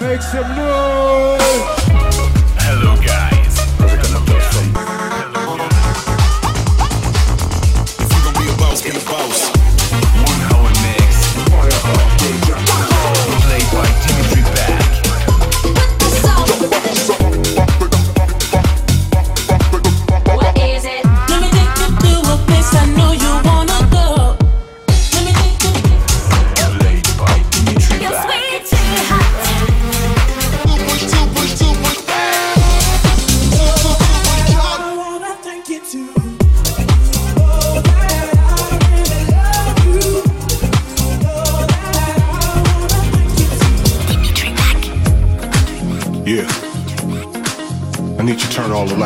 Makes some noise.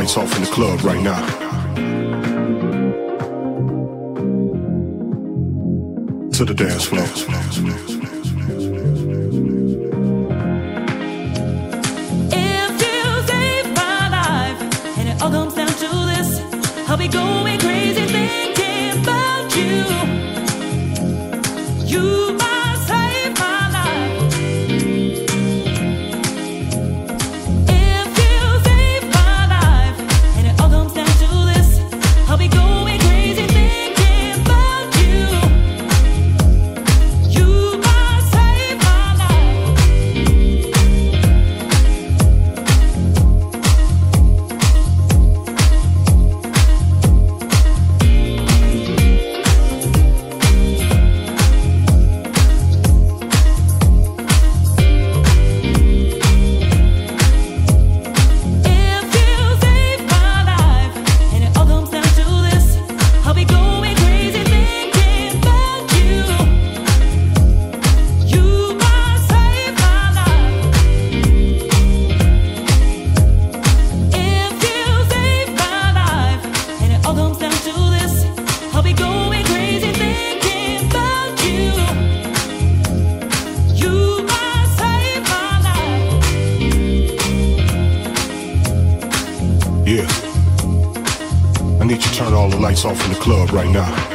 lights off in the club right now. To the dance floor. lights off in the club right now.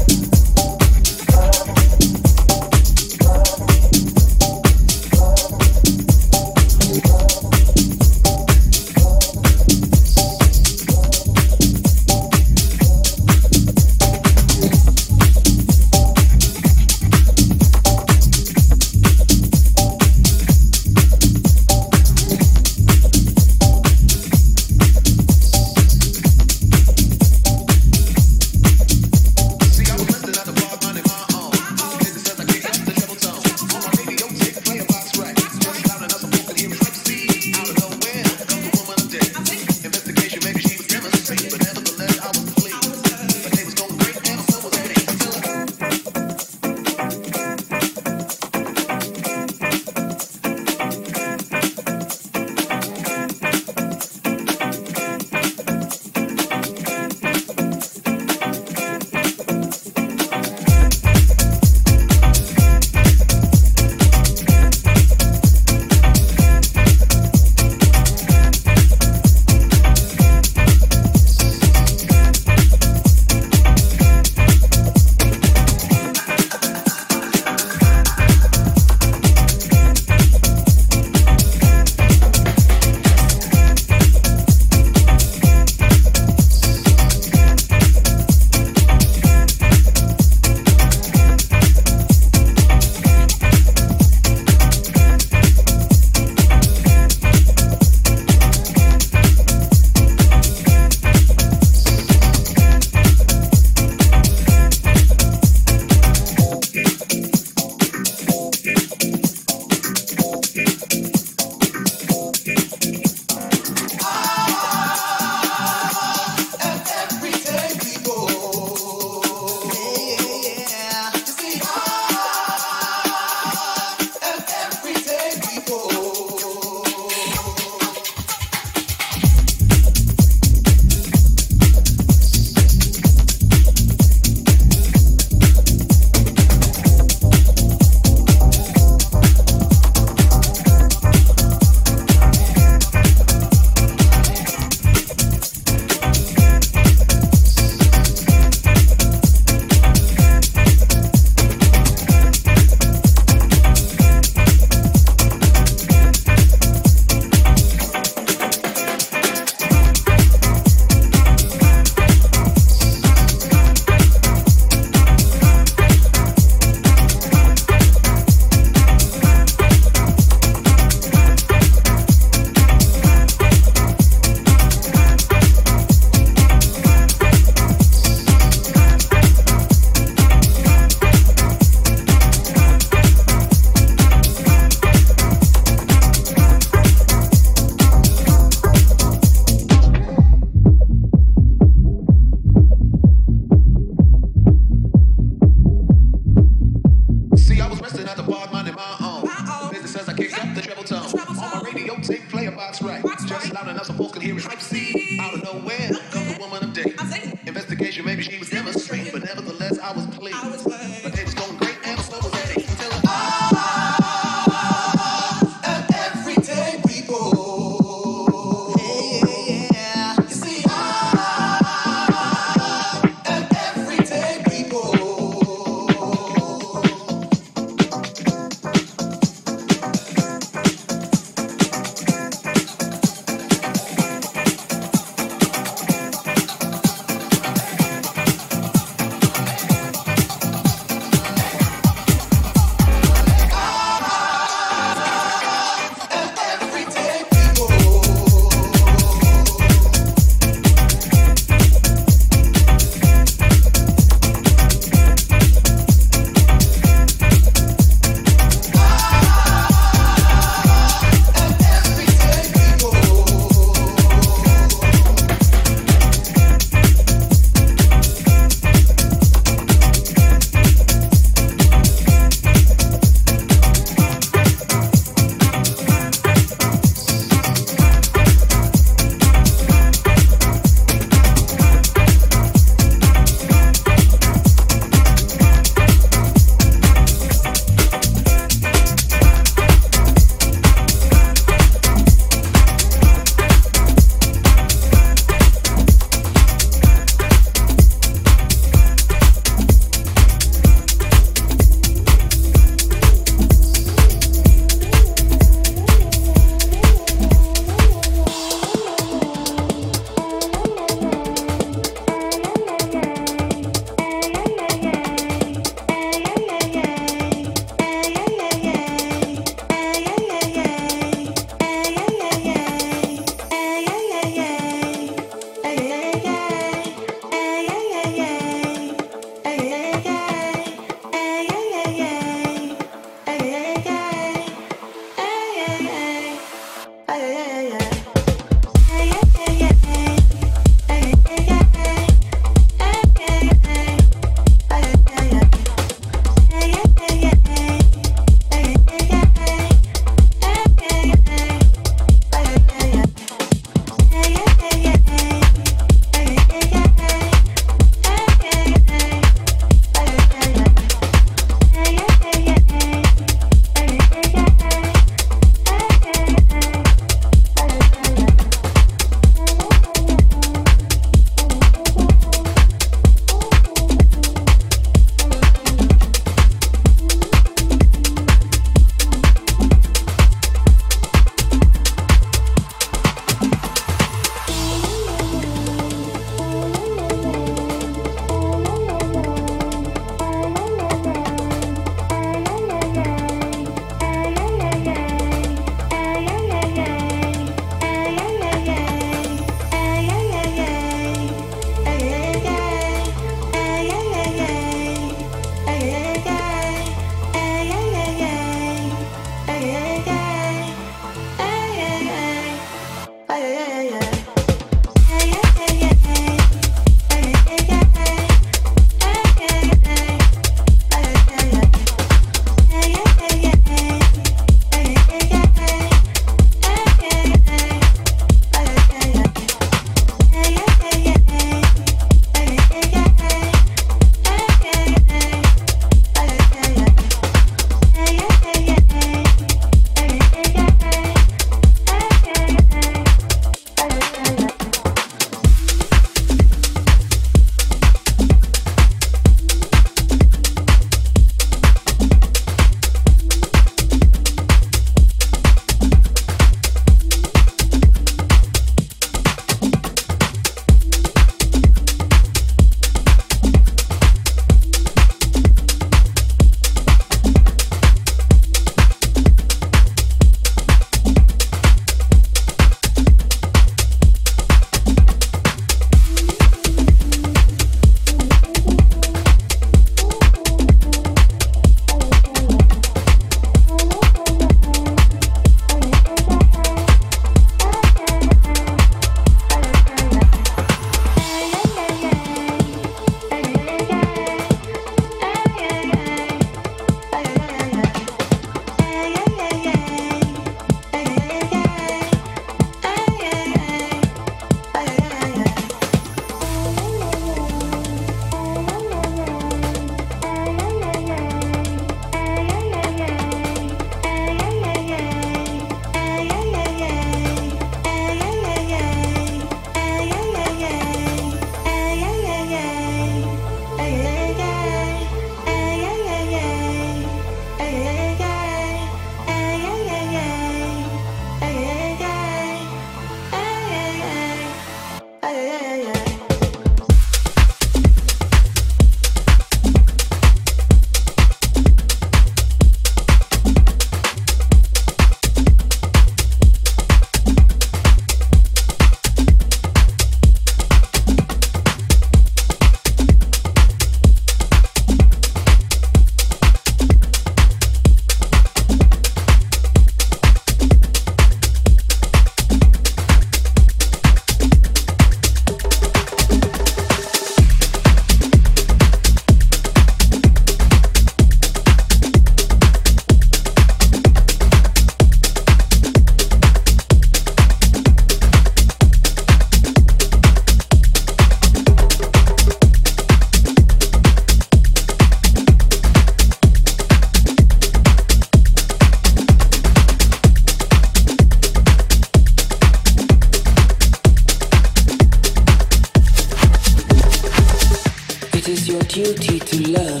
It is your duty to learn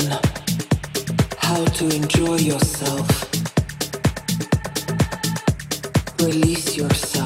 how to enjoy yourself. Release yourself.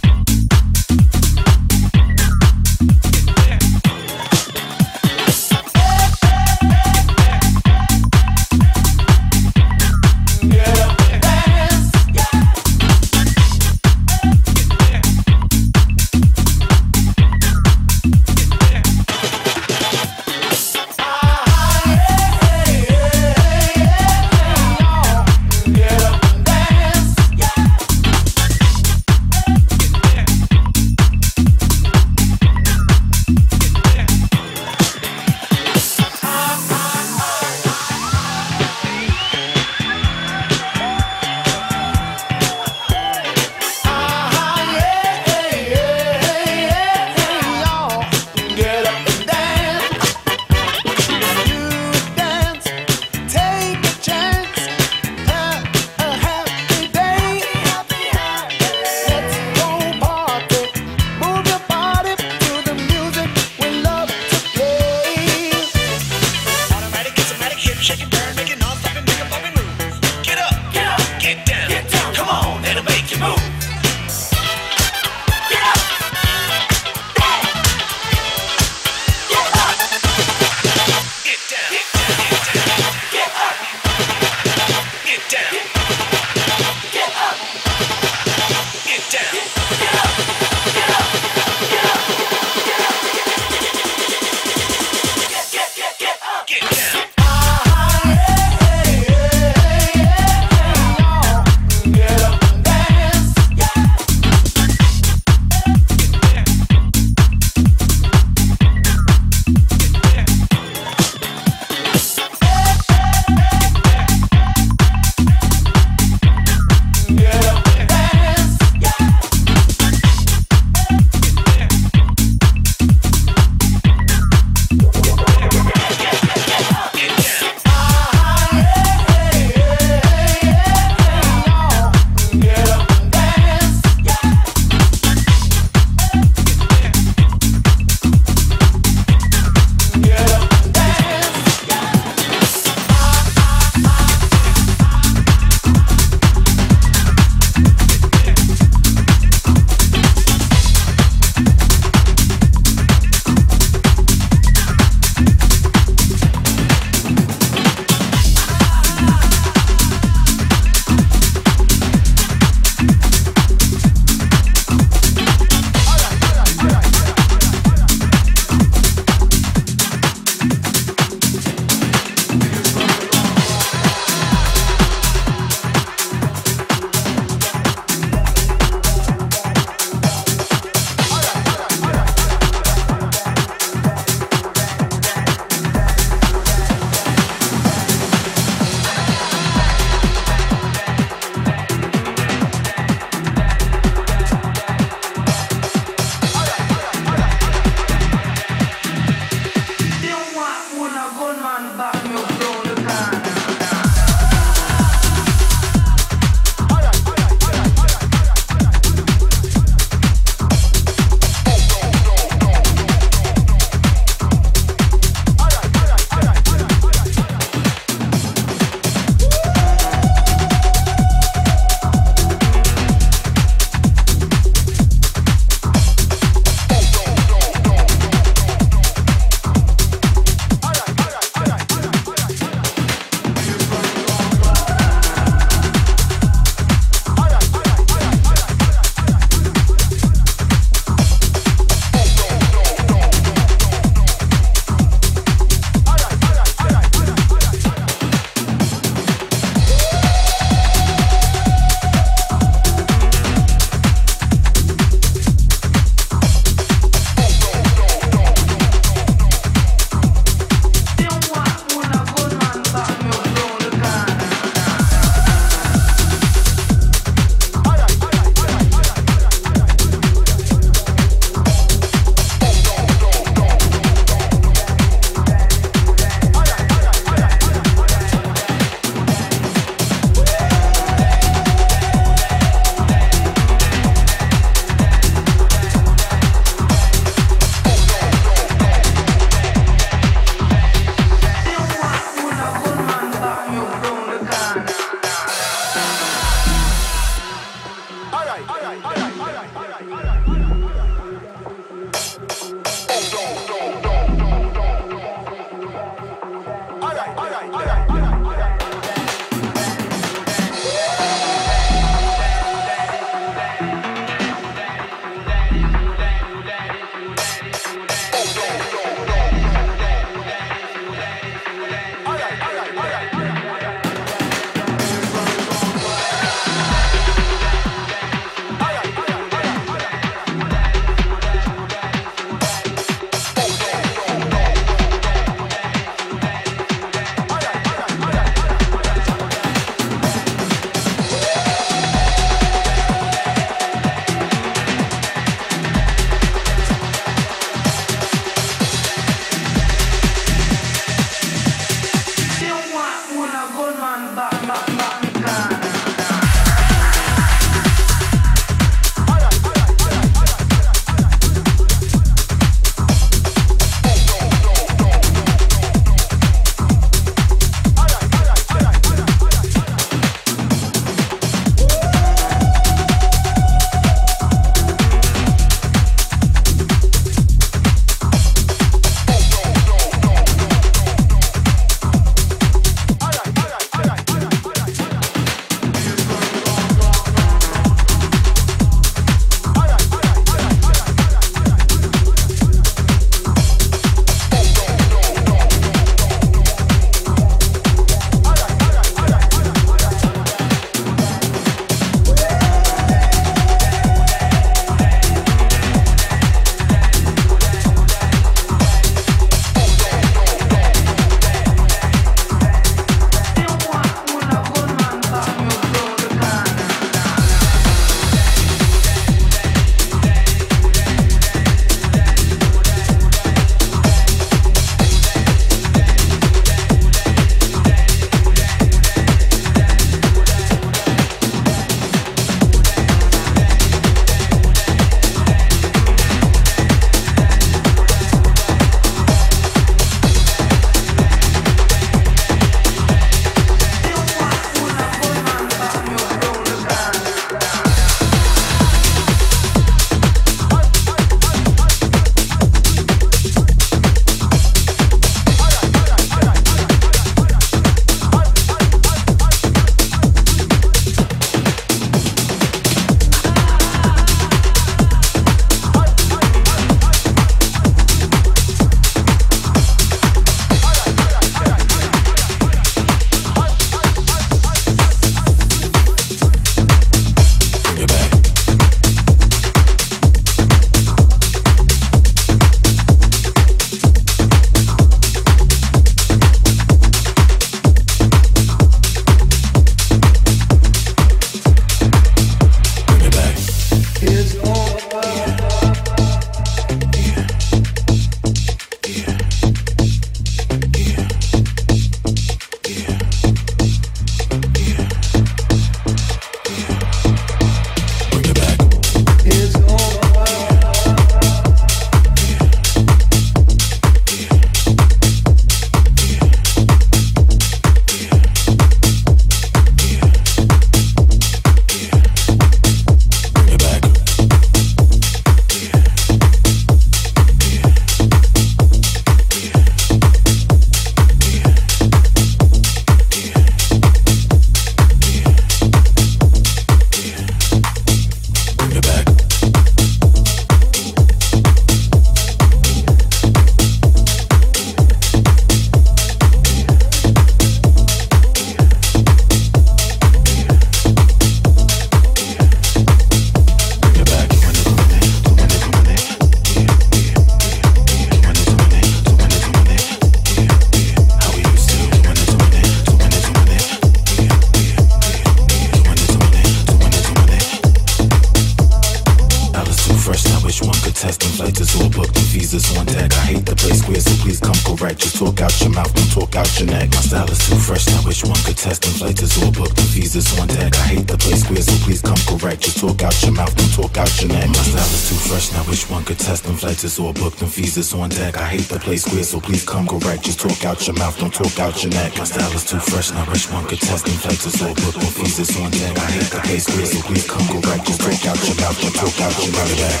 Confuses on deck. I hate to play square, so please come correct. Just talk out your mouth, don't talk out your neck. My style is too fresh, not rich. One could test and flex us all, but confuses on deck. I hate to play square, so please come correct. Just talk out your mouth, don't talk out your neck.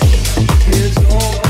It's all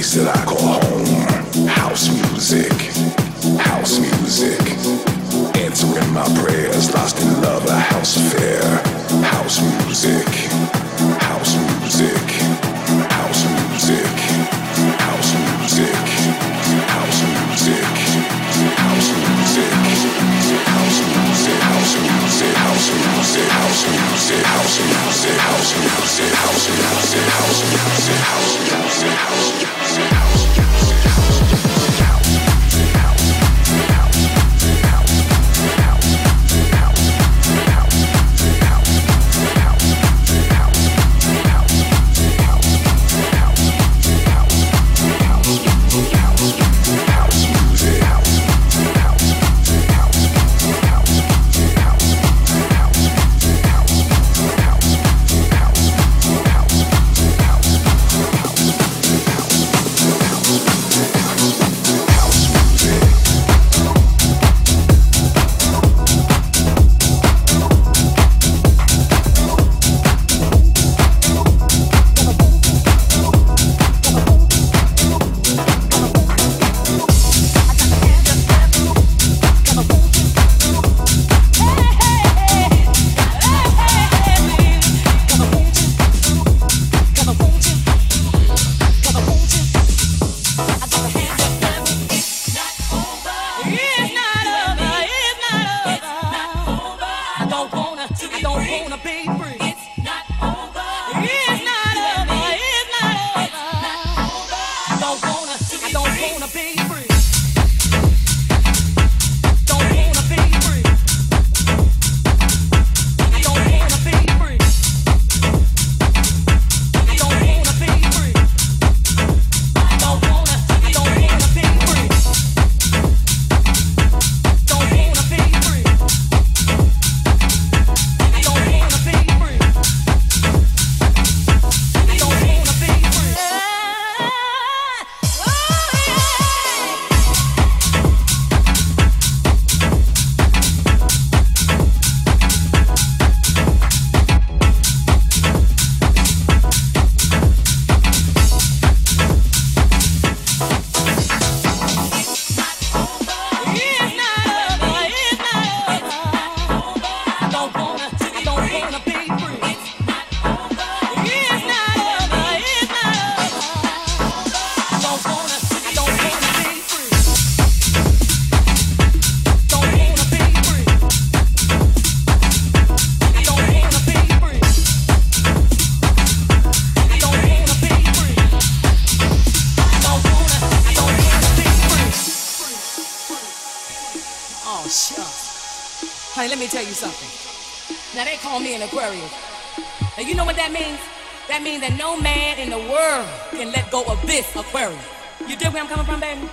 place that I call home. House music. that no man in the world can let go of this aquarium. You dig where I'm coming from, baby?